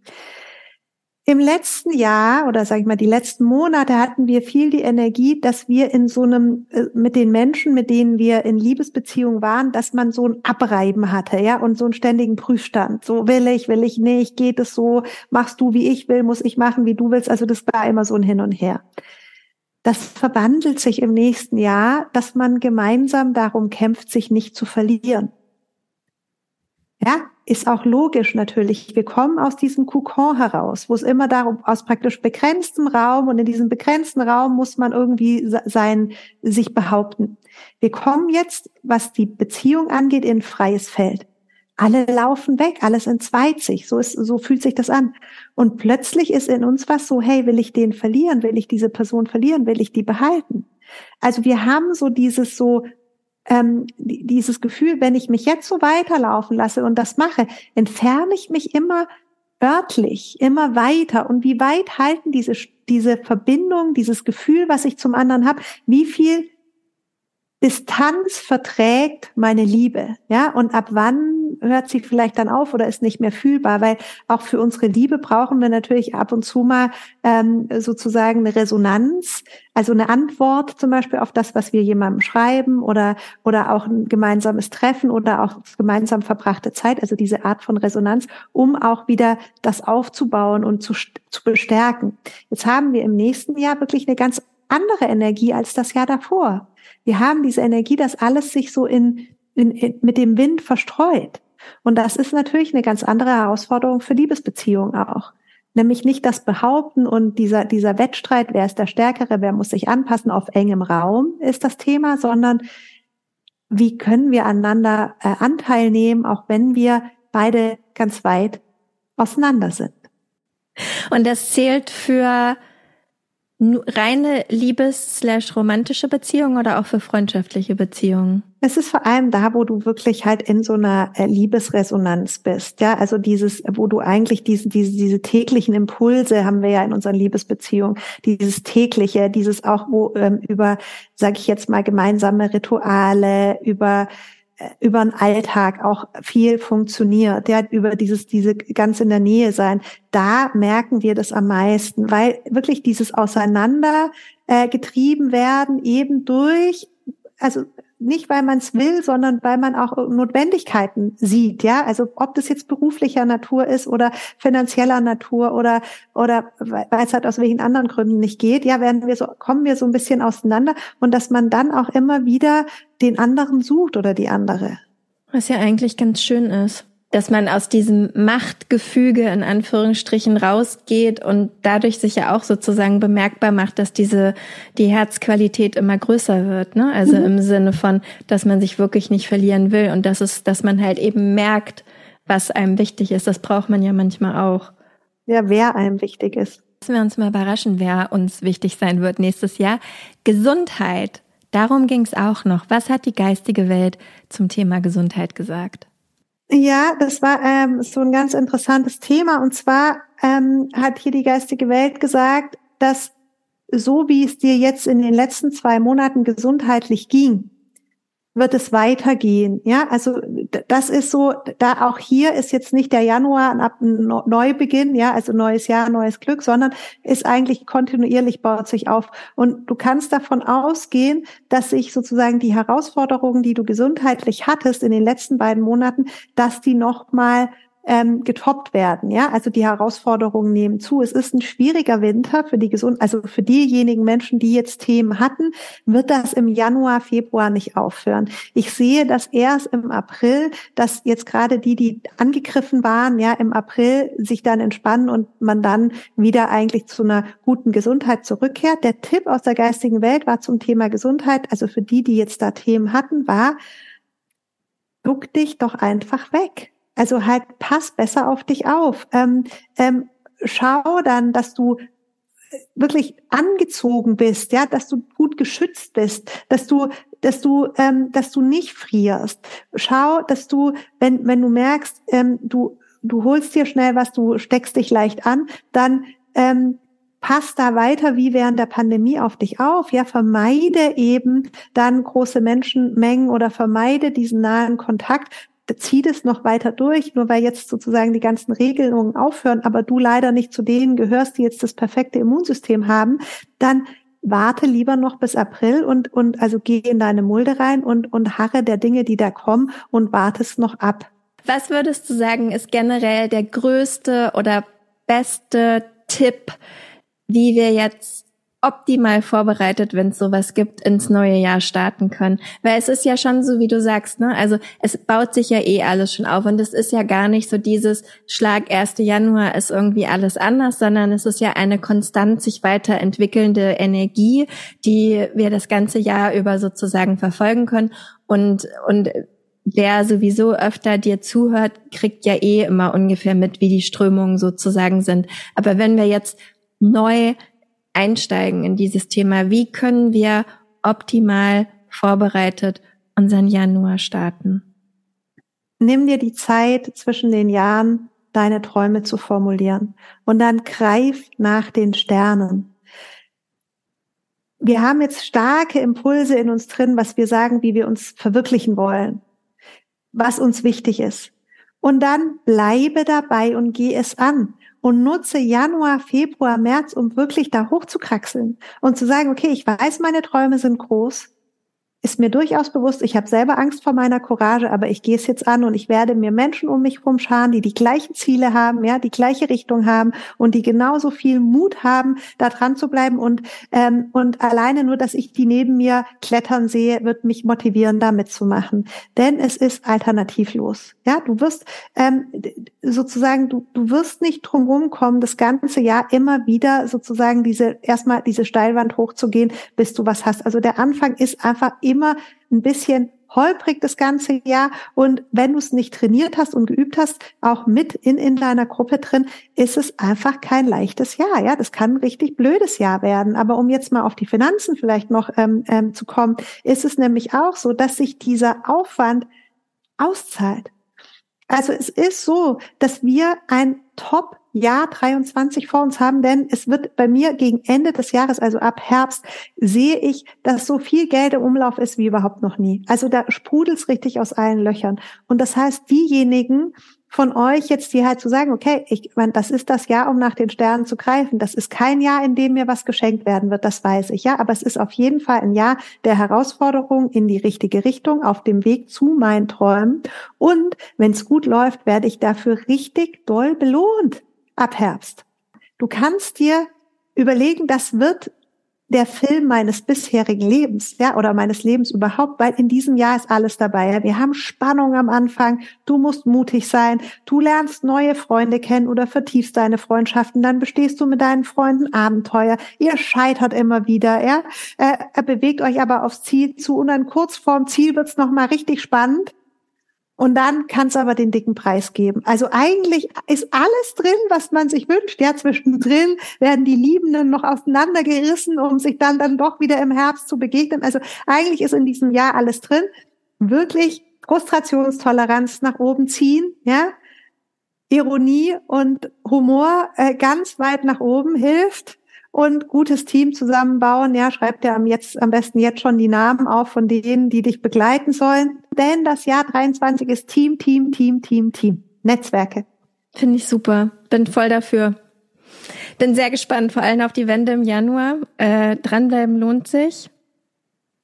Im letzten Jahr oder sage ich mal die letzten Monate hatten wir viel die Energie, dass wir in so einem äh, mit den Menschen, mit denen wir in Liebesbeziehung waren, dass man so ein Abreiben hatte, ja, und so einen ständigen Prüfstand. So will ich, will ich nicht, geht es so, machst du wie ich will, muss ich machen, wie du willst. Also das war immer so ein Hin und Her. Das verwandelt sich im nächsten Jahr, dass man gemeinsam darum kämpft, sich nicht zu verlieren. Ja, ist auch logisch natürlich. Wir kommen aus diesem Kokon heraus, wo es immer darum, aus praktisch begrenztem Raum und in diesem begrenzten Raum muss man irgendwie sein, sich behaupten. Wir kommen jetzt, was die Beziehung angeht, in freies Feld. Alle laufen weg, alles entzweit sich. So ist, so fühlt sich das an. Und plötzlich ist in uns was so, hey, will ich den verlieren? Will ich diese Person verlieren? Will ich die behalten? Also wir haben so dieses so ähm, dieses Gefühl, wenn ich mich jetzt so weiterlaufen lasse und das mache, entferne ich mich immer örtlich, immer weiter. Und wie weit halten diese, diese Verbindung, dieses Gefühl, was ich zum anderen habe, wie viel Distanz verträgt meine Liebe? Ja, und ab wann hört sie vielleicht dann auf oder ist nicht mehr fühlbar, weil auch für unsere Liebe brauchen wir natürlich ab und zu mal ähm, sozusagen eine Resonanz, also eine Antwort zum Beispiel auf das, was wir jemandem schreiben oder oder auch ein gemeinsames Treffen oder auch gemeinsam verbrachte Zeit, also diese Art von Resonanz, um auch wieder das aufzubauen und zu, zu bestärken. Jetzt haben wir im nächsten Jahr wirklich eine ganz andere Energie als das Jahr davor. Wir haben diese Energie, dass alles sich so in, in, in, mit dem Wind verstreut. Und das ist natürlich eine ganz andere Herausforderung für Liebesbeziehungen auch. Nämlich nicht das Behaupten und dieser, dieser Wettstreit, wer ist der Stärkere, wer muss sich anpassen auf engem Raum, ist das Thema, sondern wie können wir aneinander äh, Anteil nehmen, auch wenn wir beide ganz weit auseinander sind. Und das zählt für reine Liebes-romantische Beziehungen oder auch für freundschaftliche Beziehungen? Es ist vor allem da, wo du wirklich halt in so einer äh, Liebesresonanz bist. Ja, also dieses, wo du eigentlich diese, diese, diese täglichen Impulse haben wir ja in unseren Liebesbeziehungen. Dieses tägliche, dieses auch, wo ähm, über, sage ich jetzt mal, gemeinsame Rituale, über über den Alltag auch viel funktioniert, ja, über dieses, diese ganz in der Nähe sein, da merken wir das am meisten, weil wirklich dieses Auseinander äh, getrieben werden eben durch, also nicht, weil man es will, sondern weil man auch Notwendigkeiten sieht, ja. Also ob das jetzt beruflicher Natur ist oder finanzieller Natur oder oder weil es halt aus welchen anderen Gründen nicht geht, ja, werden wir so kommen wir so ein bisschen auseinander und dass man dann auch immer wieder den anderen sucht oder die andere. Was ja eigentlich ganz schön ist dass man aus diesem Machtgefüge in Anführungsstrichen rausgeht und dadurch sich ja auch sozusagen bemerkbar macht, dass diese die Herzqualität immer größer wird, ne? Also mhm. im Sinne von, dass man sich wirklich nicht verlieren will und dass es, dass man halt eben merkt, was einem wichtig ist. Das braucht man ja manchmal auch. Ja, wer einem wichtig ist. Lassen wir uns mal überraschen, wer uns wichtig sein wird nächstes Jahr. Gesundheit. Darum ging es auch noch. Was hat die geistige Welt zum Thema Gesundheit gesagt? Ja, das war ähm, so ein ganz interessantes Thema. Und zwar ähm, hat hier die geistige Welt gesagt, dass so wie es dir jetzt in den letzten zwei Monaten gesundheitlich ging, wird es weitergehen. Ja, also das ist so, da auch hier ist jetzt nicht der Januar ein Neubeginn, ja, also neues Jahr, neues Glück, sondern ist eigentlich kontinuierlich baut sich auf. Und du kannst davon ausgehen, dass sich sozusagen die Herausforderungen, die du gesundheitlich hattest in den letzten beiden Monaten, dass die nochmal ähm, getoppt werden. Ja, also die Herausforderungen nehmen zu. Es ist ein schwieriger Winter für die gesund, also für diejenigen Menschen, die jetzt Themen hatten, wird das im Januar, Februar nicht aufhören. Ich sehe das erst im April, dass jetzt gerade die, die angegriffen waren, ja, im April sich dann entspannen und man dann wieder eigentlich zu einer guten Gesundheit zurückkehrt. Der Tipp aus der geistigen Welt war zum Thema Gesundheit, also für die, die jetzt da Themen hatten, war, duck dich doch einfach weg. Also halt pass besser auf dich auf. Ähm, ähm, schau dann, dass du wirklich angezogen bist, ja, dass du gut geschützt bist, dass du, dass du, ähm, dass du nicht frierst. Schau, dass du, wenn wenn du merkst, ähm, du du holst dir schnell was, du steckst dich leicht an, dann ähm, pass da weiter wie während der Pandemie auf dich auf. Ja, vermeide eben dann große Menschenmengen oder vermeide diesen nahen Kontakt, zieh das noch weiter durch, nur weil jetzt sozusagen die ganzen Regelungen aufhören, aber du leider nicht zu denen gehörst, die jetzt das perfekte Immunsystem haben, dann warte lieber noch bis April und, und also geh in deine Mulde rein und, und harre der Dinge, die da kommen und wartest noch ab. Was würdest du sagen, ist generell der größte oder beste Tipp, wie wir jetzt optimal vorbereitet, wenn es sowas gibt, ins neue Jahr starten können. Weil es ist ja schon so, wie du sagst, ne? Also es baut sich ja eh alles schon auf und es ist ja gar nicht so dieses Schlag 1. Januar ist irgendwie alles anders, sondern es ist ja eine konstant sich weiterentwickelnde Energie, die wir das ganze Jahr über sozusagen verfolgen können und und wer sowieso öfter dir zuhört, kriegt ja eh immer ungefähr mit, wie die Strömungen sozusagen sind. Aber wenn wir jetzt neu einsteigen in dieses Thema. Wie können wir optimal vorbereitet unseren Januar starten? Nimm dir die Zeit zwischen den Jahren, deine Träume zu formulieren und dann greif nach den Sternen. Wir haben jetzt starke Impulse in uns drin, was wir sagen, wie wir uns verwirklichen wollen, was uns wichtig ist. Und dann bleibe dabei und geh es an und nutze Januar, Februar, März, um wirklich da hochzukraxeln und zu sagen, okay, ich weiß, meine Träume sind groß ist mir durchaus bewusst, ich habe selber Angst vor meiner Courage, aber ich gehe es jetzt an und ich werde mir Menschen um mich herum scharen, die die gleichen Ziele haben, ja, die gleiche Richtung haben und die genauso viel Mut haben, da dran zu bleiben. Und ähm, und alleine nur, dass ich die neben mir klettern sehe, wird mich motivieren, da mitzumachen, denn es ist alternativlos, ja, du wirst ähm, sozusagen, du du wirst nicht drumherum kommen, das ganze Jahr immer wieder sozusagen diese erstmal diese Steilwand hochzugehen, bis du was hast. Also der Anfang ist einfach immer ein bisschen holprig das ganze Jahr. Und wenn du es nicht trainiert hast und geübt hast, auch mit in, in deiner Gruppe drin, ist es einfach kein leichtes Jahr. Ja, das kann ein richtig blödes Jahr werden. Aber um jetzt mal auf die Finanzen vielleicht noch ähm, ähm, zu kommen, ist es nämlich auch so, dass sich dieser Aufwand auszahlt. Also es ist so, dass wir ein Top Jahr 23 vor uns haben, denn es wird bei mir gegen Ende des Jahres, also ab Herbst, sehe ich, dass so viel Geld im Umlauf ist wie überhaupt noch nie. Also da sprudelt's richtig aus allen Löchern. Und das heißt, diejenigen von euch jetzt, die halt zu sagen, okay, ich meine, das ist das Jahr, um nach den Sternen zu greifen. Das ist kein Jahr, in dem mir was geschenkt werden wird, das weiß ich, ja. Aber es ist auf jeden Fall ein Jahr der Herausforderung in die richtige Richtung, auf dem Weg zu meinen Träumen. Und wenn es gut läuft, werde ich dafür richtig doll belohnt ab Herbst. Du kannst dir überlegen, das wird der Film meines bisherigen Lebens, ja, oder meines Lebens überhaupt, weil in diesem Jahr ist alles dabei. Ja. Wir haben Spannung am Anfang. Du musst mutig sein. Du lernst neue Freunde kennen oder vertiefst deine Freundschaften. Dann bestehst du mit deinen Freunden Abenteuer. Ihr scheitert immer wieder, ja. Äh, bewegt euch aber aufs Ziel zu und dann kurz vorm Ziel wird's noch mal richtig spannend. Und dann kann es aber den dicken Preis geben. Also eigentlich ist alles drin, was man sich wünscht. Ja, zwischendrin werden die Liebenden noch auseinandergerissen, um sich dann dann doch wieder im Herbst zu begegnen. Also eigentlich ist in diesem Jahr alles drin. Wirklich Frustrationstoleranz nach oben ziehen, ja. Ironie und Humor äh, ganz weit nach oben hilft und gutes Team zusammenbauen. Ja, schreib dir am, jetzt, am besten jetzt schon die Namen auf von denen, die dich begleiten sollen. Denn das Jahr 23 ist Team, Team, Team, Team, Team. Netzwerke. Finde ich super. Bin voll dafür. Bin sehr gespannt, vor allem auf die Wende im Januar. Äh, dranbleiben lohnt sich.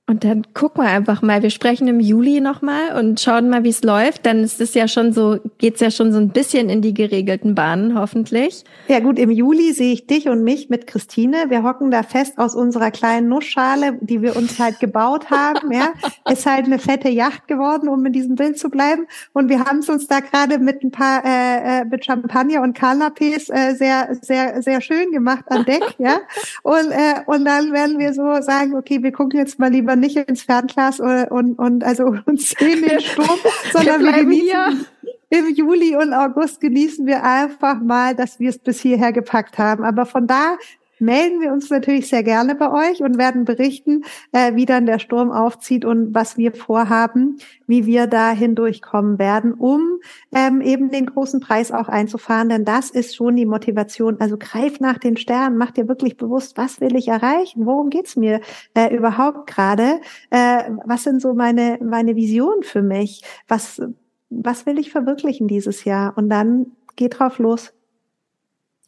Und dann gucken wir einfach mal. Wir sprechen im Juli nochmal und schauen mal, wie es läuft. Dann ist es ja schon so, geht's ja schon so ein bisschen in die geregelten Bahnen, hoffentlich. Ja gut, im Juli sehe ich dich und mich mit Christine. Wir hocken da fest aus unserer kleinen Nussschale, die wir uns halt gebaut haben. Ja, ist halt eine fette Yacht geworden, um in diesem Bild zu bleiben. Und wir haben es uns da gerade mit ein paar äh, äh mit Champagner und Canapés äh, sehr, sehr, sehr schön gemacht an Deck. Ja, und äh, und dann werden wir so sagen, okay, wir gucken jetzt mal lieber nicht ins Fernglas und, und, und also uns sehen den Sturm, sondern wir, wir genießen im Juli und August genießen wir einfach mal, dass wir es bis hierher gepackt haben. Aber von da melden wir uns natürlich sehr gerne bei euch und werden berichten, äh, wie dann der Sturm aufzieht und was wir vorhaben, wie wir da hindurchkommen werden, um ähm, eben den großen Preis auch einzufahren. Denn das ist schon die Motivation. Also greif nach den Sternen, mach dir wirklich bewusst, was will ich erreichen? Worum geht's mir äh, überhaupt gerade? Äh, was sind so meine, meine Visionen für mich? Was, was will ich verwirklichen dieses Jahr? Und dann geht drauf los.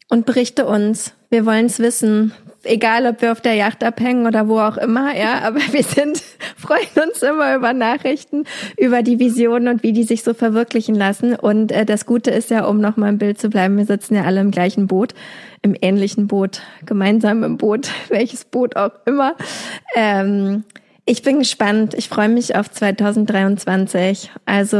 Und berichte uns. Wir wollen es wissen. Egal, ob wir auf der Yacht abhängen oder wo auch immer, ja, aber wir sind, freuen uns immer über Nachrichten, über die Visionen und wie die sich so verwirklichen lassen. Und äh, das Gute ist ja, um nochmal im Bild zu bleiben, wir sitzen ja alle im gleichen Boot, im ähnlichen Boot, gemeinsam im Boot, welches Boot auch immer. Ähm, ich bin gespannt. Ich freue mich auf 2023. Also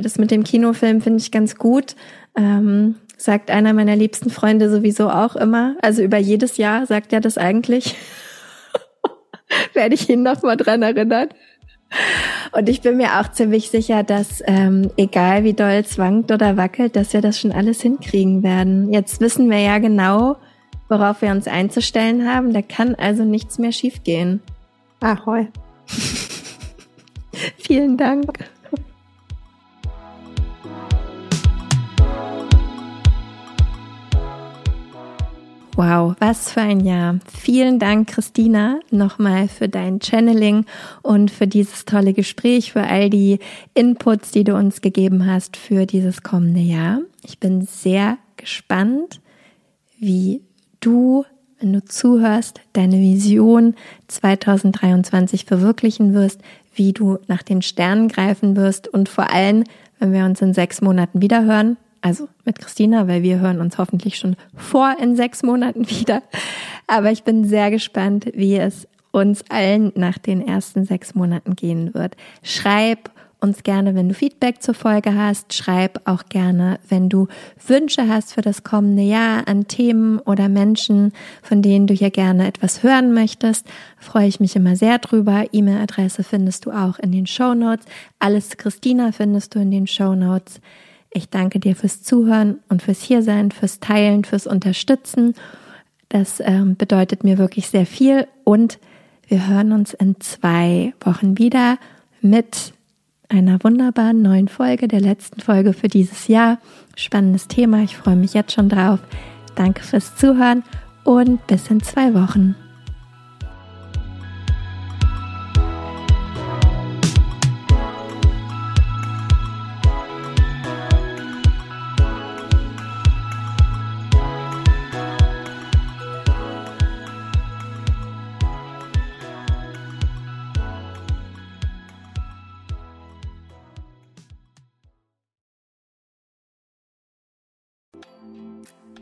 das mit dem Kinofilm finde ich ganz gut. Ähm, sagt einer meiner liebsten Freunde sowieso auch immer. Also über jedes Jahr sagt er das eigentlich. Werde ich ihn noch mal dran erinnern. Und ich bin mir auch ziemlich sicher, dass ähm, egal wie doll es wankt oder wackelt, dass wir das schon alles hinkriegen werden. Jetzt wissen wir ja genau, worauf wir uns einzustellen haben. Da kann also nichts mehr schiefgehen. Ahoi. Vielen Dank. Wow, was für ein Jahr. Vielen Dank, Christina, nochmal für dein Channeling und für dieses tolle Gespräch, für all die Inputs, die du uns gegeben hast für dieses kommende Jahr. Ich bin sehr gespannt, wie du, wenn du zuhörst, deine Vision 2023 verwirklichen wirst, wie du nach den Sternen greifen wirst und vor allem, wenn wir uns in sechs Monaten wiederhören, also mit Christina, weil wir hören uns hoffentlich schon vor in sechs Monaten wieder. Aber ich bin sehr gespannt, wie es uns allen nach den ersten sechs Monaten gehen wird. Schreib uns gerne, wenn du Feedback zur Folge hast. Schreib auch gerne, wenn du Wünsche hast für das kommende Jahr an Themen oder Menschen, von denen du hier gerne etwas hören möchtest. Freue ich mich immer sehr drüber. E-Mail-Adresse findest du auch in den Show Notes. Alles Christina findest du in den Show Notes. Ich danke dir fürs Zuhören und fürs Hiersein, fürs Teilen, fürs Unterstützen. Das ähm, bedeutet mir wirklich sehr viel und wir hören uns in zwei Wochen wieder mit einer wunderbaren neuen Folge, der letzten Folge für dieses Jahr. Spannendes Thema, ich freue mich jetzt schon drauf. Danke fürs Zuhören und bis in zwei Wochen.